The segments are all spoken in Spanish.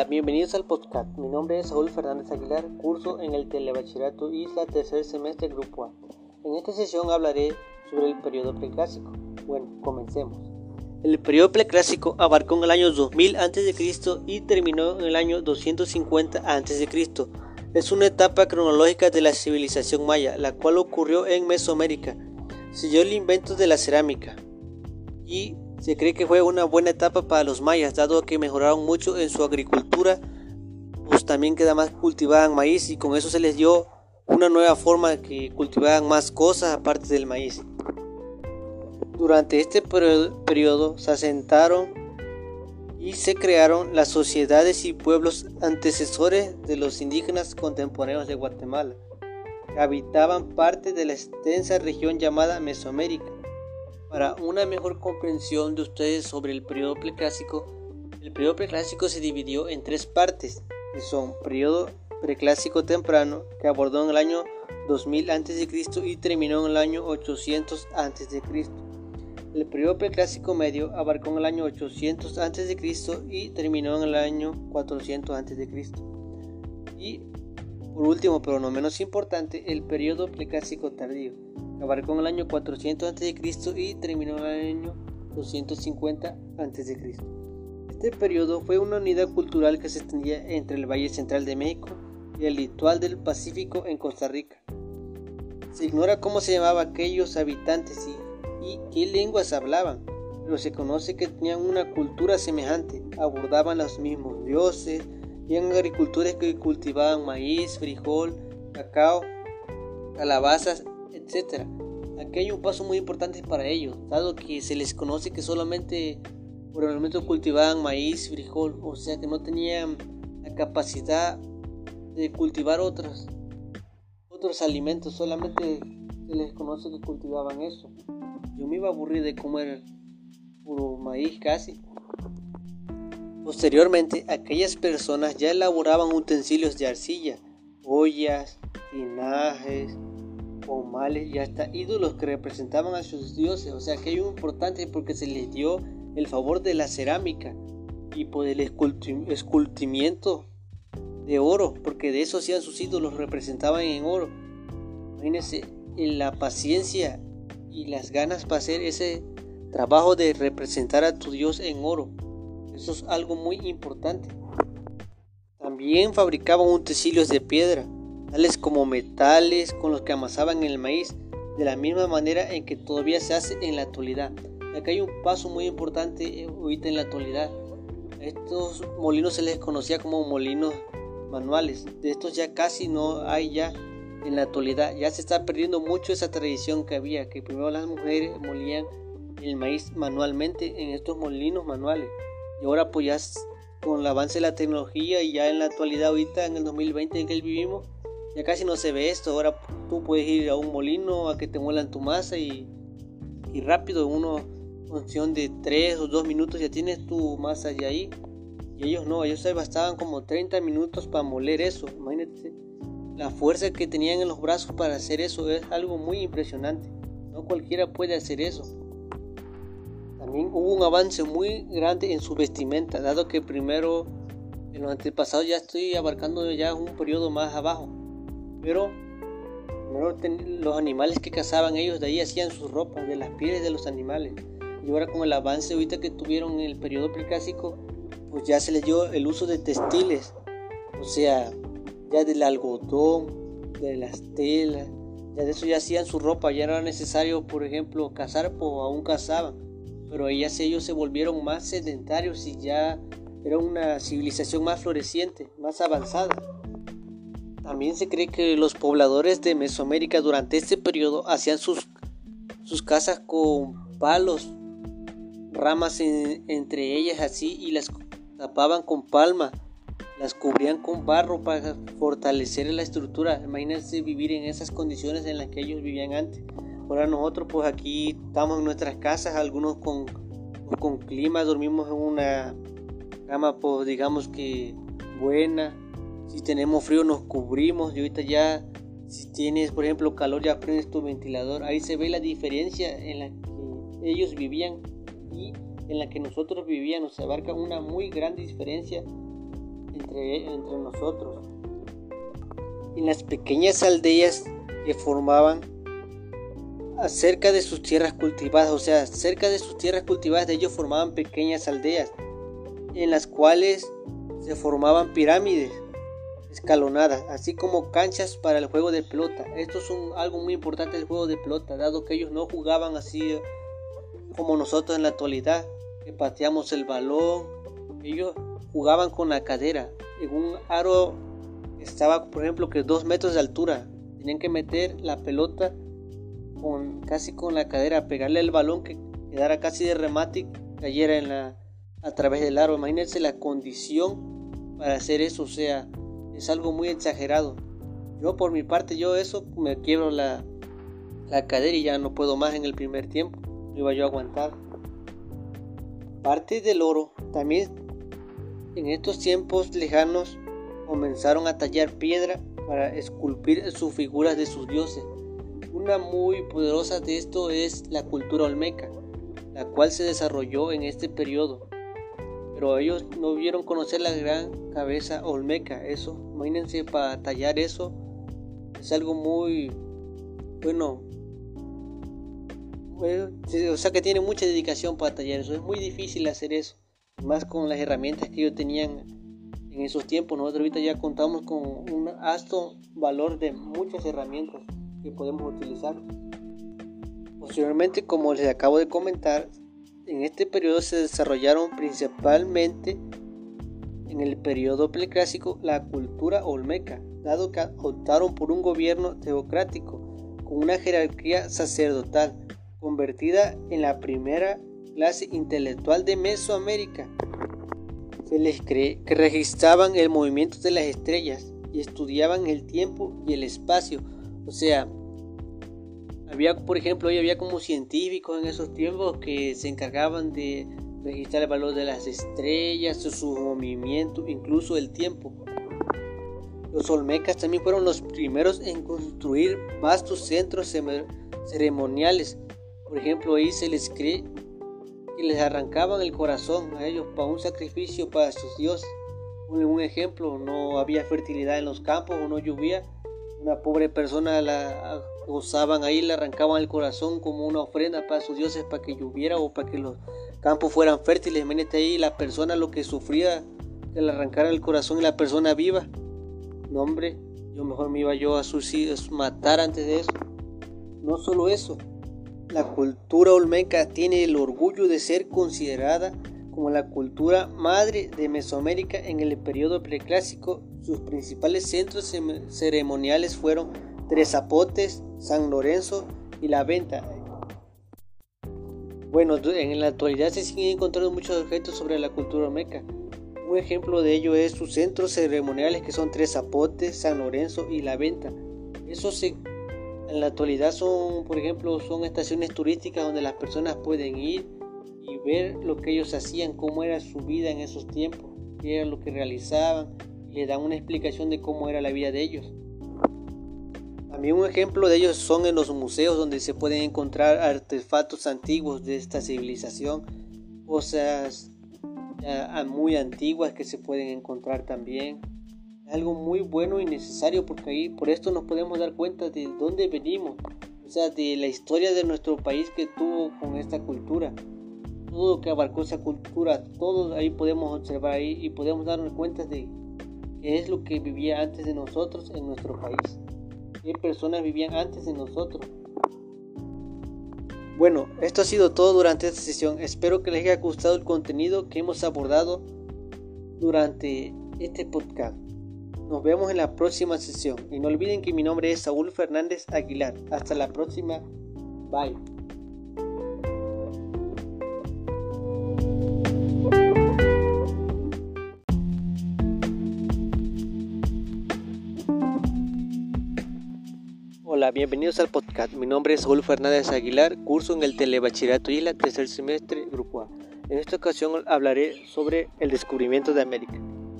Hola, bienvenidos al podcast. Mi nombre es Saúl Fernández Aguilar, curso en el Telebachillerato Isla, tercer semestre, Grupo A. En esta sesión hablaré sobre el periodo preclásico. Bueno, comencemos. El periodo preclásico abarcó en el año 2000 a.C. y terminó en el año 250 a.C. Es una etapa cronológica de la civilización maya, la cual ocurrió en Mesoamérica. Siguió el invento de la cerámica y se cree que fue una buena etapa para los mayas, dado que mejoraron mucho en su agricultura, pues también queda más cultivaban maíz y con eso se les dio una nueva forma que cultivaban más cosas aparte del maíz. Durante este periodo se asentaron y se crearon las sociedades y pueblos antecesores de los indígenas contemporáneos de Guatemala, que habitaban parte de la extensa región llamada Mesoamérica para una mejor comprensión de ustedes sobre el periodo preclásico, el periodo preclásico se dividió en tres partes, que son periodo preclásico temprano, que abordó en el año 2000 a.C. y terminó en el año 800 a.C. El periodo preclásico medio abarcó en el año 800 a.C. y terminó en el año 400 a.C. Y por último, pero no menos importante, el periodo preclásico tardío, abarcó en el año 400 a.C. y terminó en el año 250 a.C. Este periodo fue una unidad cultural que se extendía entre el Valle Central de México y el litoral del Pacífico en Costa Rica. Se ignora cómo se llamaban aquellos habitantes y, qué lenguas hablaban, pero se conoce que tenían una cultura semejante, abordaban los mismos dioses, en agricultores que cultivaban maíz, frijol, cacao, calabazas etc. Aquí hay un paso muy importante para ellos, dado que se les conoce que solamente por cultivaban maíz, frijol, o sea que no tenían la capacidad de cultivar otros, otros alimentos, solamente se les conoce que cultivaban eso. Yo me iba a aburrir de comer puro maíz casi. Posteriormente, aquellas personas ya elaboraban utensilios de arcilla, ollas, linajes, males y hasta ídolos que representaban a sus dioses. O sea que hay importante porque se les dio el favor de la cerámica y por el escultimiento de oro, porque de eso hacían sus ídolos, representaban en oro. Imagínense la paciencia y las ganas para hacer ese trabajo de representar a tu Dios en oro. Eso es algo muy importante. También fabricaban utensilios de piedra tales como metales con los que amasaban el maíz, de la misma manera en que todavía se hace en la actualidad. Acá hay un paso muy importante eh, ahorita en la actualidad. A estos molinos se les conocía como molinos manuales. De estos ya casi no hay ya en la actualidad. Ya se está perdiendo mucho esa tradición que había, que primero las mujeres molían el maíz manualmente en estos molinos manuales. Y ahora pues ya con el avance de la tecnología y ya en la actualidad ahorita en el 2020 en que vivimos, ya casi no se ve esto. Ahora tú puedes ir a un molino a que te muelan tu masa y, y rápido, uno, función de 3 o 2 minutos, ya tienes tu masa ya ahí. Y ellos no, ellos se bastaban como 30 minutos para moler eso. Imagínate la fuerza que tenían en los brazos para hacer eso, es algo muy impresionante. No cualquiera puede hacer eso. También hubo un avance muy grande en su vestimenta, dado que primero en los antepasados ya estoy abarcando ya un periodo más abajo. Pero los animales que cazaban ellos de ahí hacían sus ropas de las pieles de los animales. Y ahora con el avance ahorita que tuvieron en el periodo preclásico, pues ya se les dio el uso de textiles. O sea, ya del algodón, de las telas, ya de eso ya hacían su ropa, ya no era necesario, por ejemplo, cazar, pues aún cazaban. Pero ellas ellos se volvieron más sedentarios y ya era una civilización más floreciente, más avanzada. También se cree que los pobladores de Mesoamérica durante este periodo hacían sus, sus casas con palos, ramas entre ellas así y las tapaban con palma, las cubrían con barro para fortalecer la estructura. Imagínense vivir en esas condiciones en las que ellos vivían antes. Ahora nosotros pues aquí estamos en nuestras casas, algunos con, con clima, dormimos en una cama pues digamos que buena, si tenemos frío nos cubrimos y ahorita ya si tienes por ejemplo calor ya prendes tu ventilador. Ahí se ve la diferencia en la que ellos vivían y en la que nosotros vivíamos. Se abarca una muy grande diferencia entre, entre nosotros. En las pequeñas aldeas que formaban cerca de sus tierras cultivadas, o sea, cerca de sus tierras cultivadas de ellos formaban pequeñas aldeas en las cuales se formaban pirámides escalonadas, así como canchas para el juego de pelota. Esto es un, algo muy importante del juego de pelota, dado que ellos no jugaban así como nosotros en la actualidad, que pateamos el balón. Ellos jugaban con la cadera, en un aro estaba, por ejemplo, que dos metros de altura. Tenían que meter la pelota con casi con la cadera, pegarle el balón que quedara casi de remate y cayera a través del aro. Imagínense la condición para hacer eso, o sea, es algo muy exagerado. Yo por mi parte, yo eso me quiebro la, la cadera y ya no puedo más en el primer tiempo. iba yo a aguantar. Parte del oro, también en estos tiempos lejanos comenzaron a tallar piedra para esculpir sus figuras de sus dioses. Una muy poderosa de esto es la cultura olmeca, la cual se desarrolló en este periodo. Pero ellos no vieron conocer la gran cabeza olmeca, eso, imagínense para tallar eso, es algo muy, bueno, o sea que tiene mucha dedicación para tallar eso, es muy difícil hacer eso, más con las herramientas que ellos tenían en esos tiempos. Nosotros ahorita ya contamos con un alto valor de muchas herramientas que podemos utilizar. Posteriormente, como les acabo de comentar, en este periodo se desarrollaron principalmente en el periodo preclásico la cultura olmeca, dado que optaron por un gobierno teocrático con una jerarquía sacerdotal, convertida en la primera clase intelectual de Mesoamérica. Se les cree que registraban el movimiento de las estrellas y estudiaban el tiempo y el espacio o sea, había, por ejemplo, hoy había como científicos en esos tiempos que se encargaban de registrar el valor de las estrellas, su movimiento, incluso el tiempo. Los olmecas también fueron los primeros en construir vastos centros ceremoniales. Por ejemplo, ahí se les cree que les arrancaban el corazón a ellos para un sacrificio para sus dioses. Un ejemplo, no había fertilidad en los campos o no llovía una pobre persona la usaban ahí, le arrancaban el corazón como una ofrenda para sus dioses, para que lloviera o para que los campos fueran fértiles. Imagínate ahí la persona lo que sufría, que le el corazón y la persona viva. No, hombre, yo mejor me iba yo a suicidios, matar antes de eso. No solo eso, la cultura olmeca tiene el orgullo de ser considerada como la cultura madre de Mesoamérica en el periodo preclásico sus principales centros ceremoniales fueron Tres Zapotes, San Lorenzo y La Venta. Bueno, en la actualidad se siguen encontrando muchos objetos sobre la cultura olmeca. Un ejemplo de ello es sus centros ceremoniales que son Tres Zapotes, San Lorenzo y La Venta. Esos en la actualidad son, por ejemplo, son estaciones turísticas donde las personas pueden ir y ver lo que ellos hacían, cómo era su vida en esos tiempos, qué era lo que realizaban, le dan una explicación de cómo era la vida de ellos. También un ejemplo de ellos son en los museos donde se pueden encontrar artefactos antiguos de esta civilización, cosas muy antiguas que se pueden encontrar también. algo muy bueno y necesario porque ahí por esto nos podemos dar cuenta de dónde venimos, o sea, de la historia de nuestro país que tuvo con esta cultura. Todo lo que abarcó esa cultura, todo ahí podemos observar ahí y podemos darnos cuenta de es lo que vivía antes de nosotros en nuestro país. ¿Qué personas vivían antes de nosotros? Bueno, esto ha sido todo durante esta sesión. Espero que les haya gustado el contenido que hemos abordado durante este podcast. Nos vemos en la próxima sesión y no olviden que mi nombre es Saúl Fernández Aguilar. Hasta la próxima. Bye. Bienvenidos al podcast. Mi nombre es Saúl Fernández Aguilar, curso en el Telebachillerato Isla, tercer semestre, Grupo A. En esta ocasión hablaré sobre el descubrimiento de América.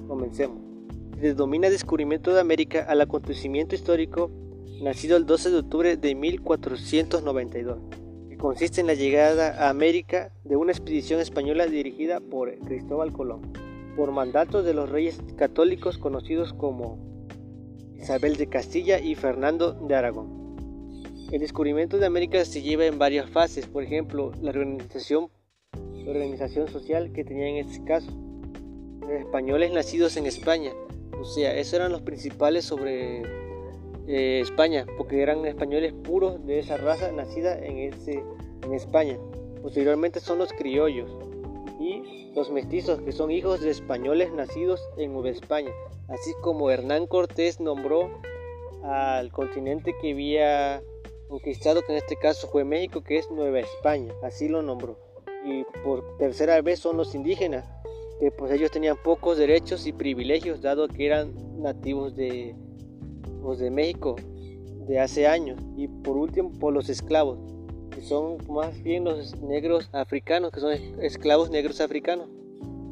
Comencemos. Se denomina descubrimiento de América al acontecimiento histórico nacido el 12 de octubre de 1492, que consiste en la llegada a América de una expedición española dirigida por Cristóbal Colón. por mandatos de los reyes católicos conocidos como Isabel de Castilla y Fernando de Aragón. El descubrimiento de América se lleva en varias fases, por ejemplo, la organización, social que tenía en este caso, los españoles nacidos en España, o sea, esos eran los principales sobre eh, España, porque eran españoles puros de esa raza nacida en, España. Posteriormente son los criollos los mestizos, que son hijos de españoles nacidos en Nueva España, así como Hernán Cortés nombró al continente que había conquistado, que en este caso fue México, que es Nueva España, así lo nombró. Y por tercera vez son los indígenas, que pues ellos tenían pocos derechos y privilegios, dado que eran nativos de, pues, de México de hace años. Y por último, por los esclavos, que son más bien los negros africanos, que son esclavos negros africanos.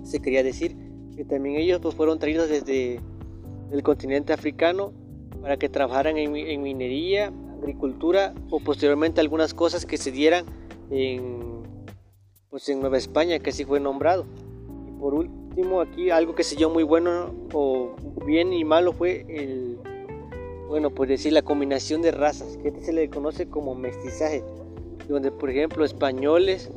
Se quería decir que también ellos pues, fueron traídos desde el continente africano para que trabajaran en, en minería, agricultura o posteriormente algunas cosas que se dieran en, pues en Nueva España, que así fue nombrado. Y por último, aquí algo que se dio muy bueno o bien y malo fue el, bueno, pues decir la combinación de razas, que este se le conoce como mestizaje, donde por ejemplo españoles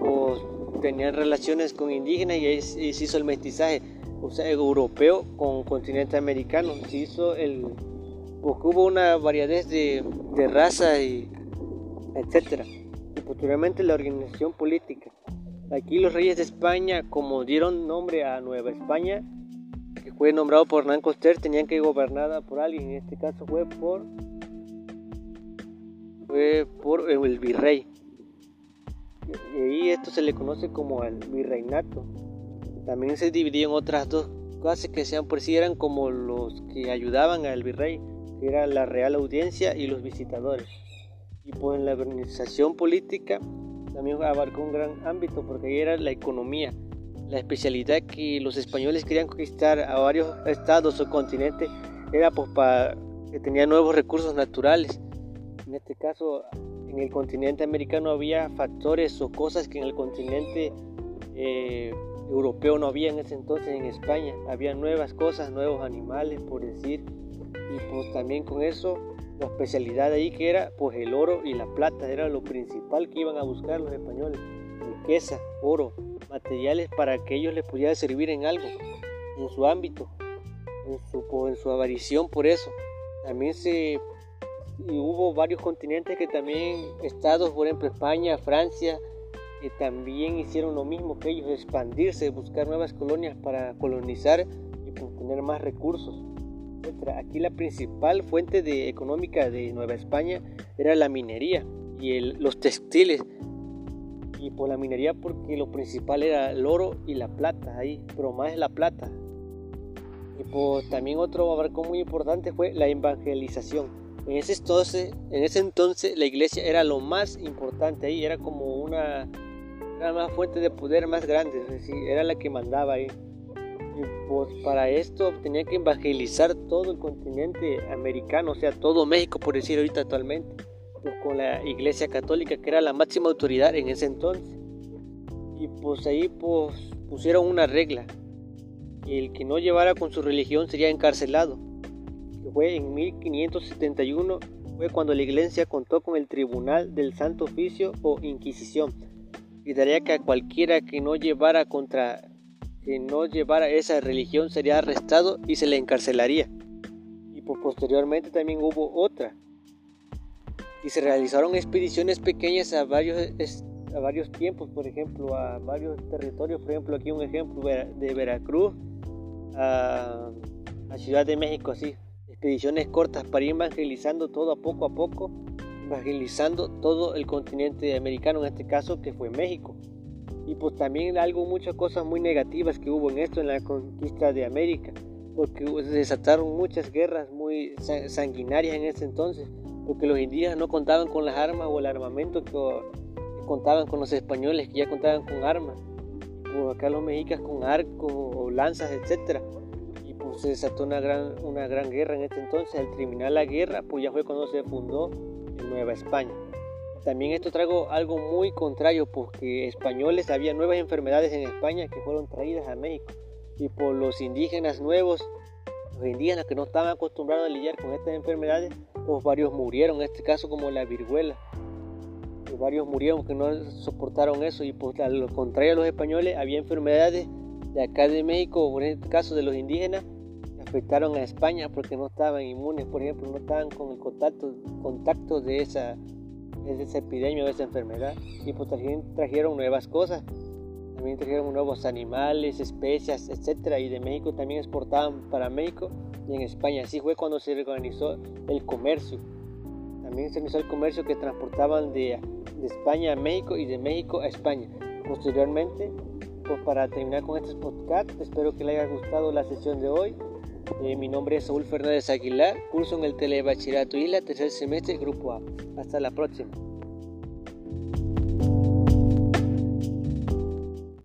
pues, tenían relaciones con indígenas y ahí se hizo el mestizaje, o sea, europeo con continente americano, se hizo el porque hubo una variedad de, de raza y etcétera. Y posteriormente la organización política. Aquí los reyes de España, como dieron nombre a Nueva España, que fue nombrado por Hernán Coster, tenían que gobernada por alguien. En este caso fue por fue por el virrey. Y esto se le conoce como el virreinato. También se dividió en otras dos clases que sean por sí eran como los que ayudaban al virrey era la Real Audiencia y los visitadores. Y pues la organización política también abarcó un gran ámbito porque ahí era la economía, la especialidad que los españoles querían conquistar a varios estados o continentes era pues para que tenía nuevos recursos naturales. En este caso, en el continente americano había factores o cosas que en el continente eh, europeo no había en ese entonces en España. Había nuevas cosas, nuevos animales, por decir, y pues también con eso la especialidad ahí que era pues el oro y la plata era lo principal que iban a buscar los españoles. Riqueza oro materiales para que ellos les pudieran servir en algo en su ámbito en su, en su avarición por eso. También se y hubo varios continentes que también estados por ejemplo España Francia que también hicieron lo mismo que ellos expandirse buscar nuevas colonias para colonizar y pues, tener más recursos Aquí la principal fuente de, económica de Nueva España era la minería y los textiles. Y por la minería porque lo principal era el oro y la plata ahí, pero más la plata. Y pues también otro abarco muy importante fue la evangelización. En ese entonces, en ese entonces la iglesia era lo más importante ahí, era como una, era una fuente de poder más grande, es era la que mandaba ahí. Y pues para esto tenía que evangelizar todo el continente americano, o sea, todo México, por decir ahorita actualmente, pues con la Iglesia Católica, que era la máxima autoridad en ese entonces. Y pues ahí pues pusieron una regla. El que no llevara con su religión sería encarcelado. Fue en 1571, fue cuando la iglesia contó con el Tribunal del Santo Oficio o Inquisición. Y daría que a cualquiera que no llevara contra que no llevara esa religión sería arrestado y se le encarcelaría. Y posteriormente también hubo otra. Y se realizaron expediciones pequeñas a varios, a varios tiempos, por ejemplo, a varios territorios. Por ejemplo, aquí un ejemplo de Veracruz a, a Ciudad de México, así. Expediciones cortas para ir evangelizando todo a poco a poco, evangelizando todo el continente americano, en este caso que fue México. Y pues también algo, muchas cosas muy negativas que hubo en esto, en la conquista de América, porque se desataron muchas guerras muy sanguinarias en ese entonces, porque los indígenas no contaban con las armas o el armamento que, contaban con los españoles, que ya contaban con armas, pues acá los mexicas con arcos o lanzas, etcétera, se desató una gran, una gran guerra en este entonces, al terminar la guerra, pues ya fue cuando se fundó en Nueva España. También esto trajo algo muy contrario porque españoles había nuevas enfermedades en España que fueron traídas a México. y por los indígenas nuevos, los indígenas que no estaban acostumbrados a lidiar con estas enfermedades, pues varios murieron, en este caso como la viruela. Pues varios murieron que no soportaron eso y pues a lo contrario a los españoles había enfermedades de acá de México, en este caso de los indígenas, afectaron a España porque no estaban inmunes, por ejemplo, no estaban con el contacto, contacto de esa de esa epidemia, de esa enfermedad. Y pues también trajeron nuevas cosas. También trajeron nuevos animales, especias, etcétera. Y de México también exportaban para México y en España. Así fue cuando se organizó el comercio. También se organizó el comercio que transportaban de, de España a México y de México a España. Posteriormente, pues para terminar con este podcast, espero que les haya gustado la sesión de hoy. Eh, mi nombre es Saúl Fernández Aguilar, curso en el Telebachillerato la tercer semestre, Grupo A. Hasta la próxima.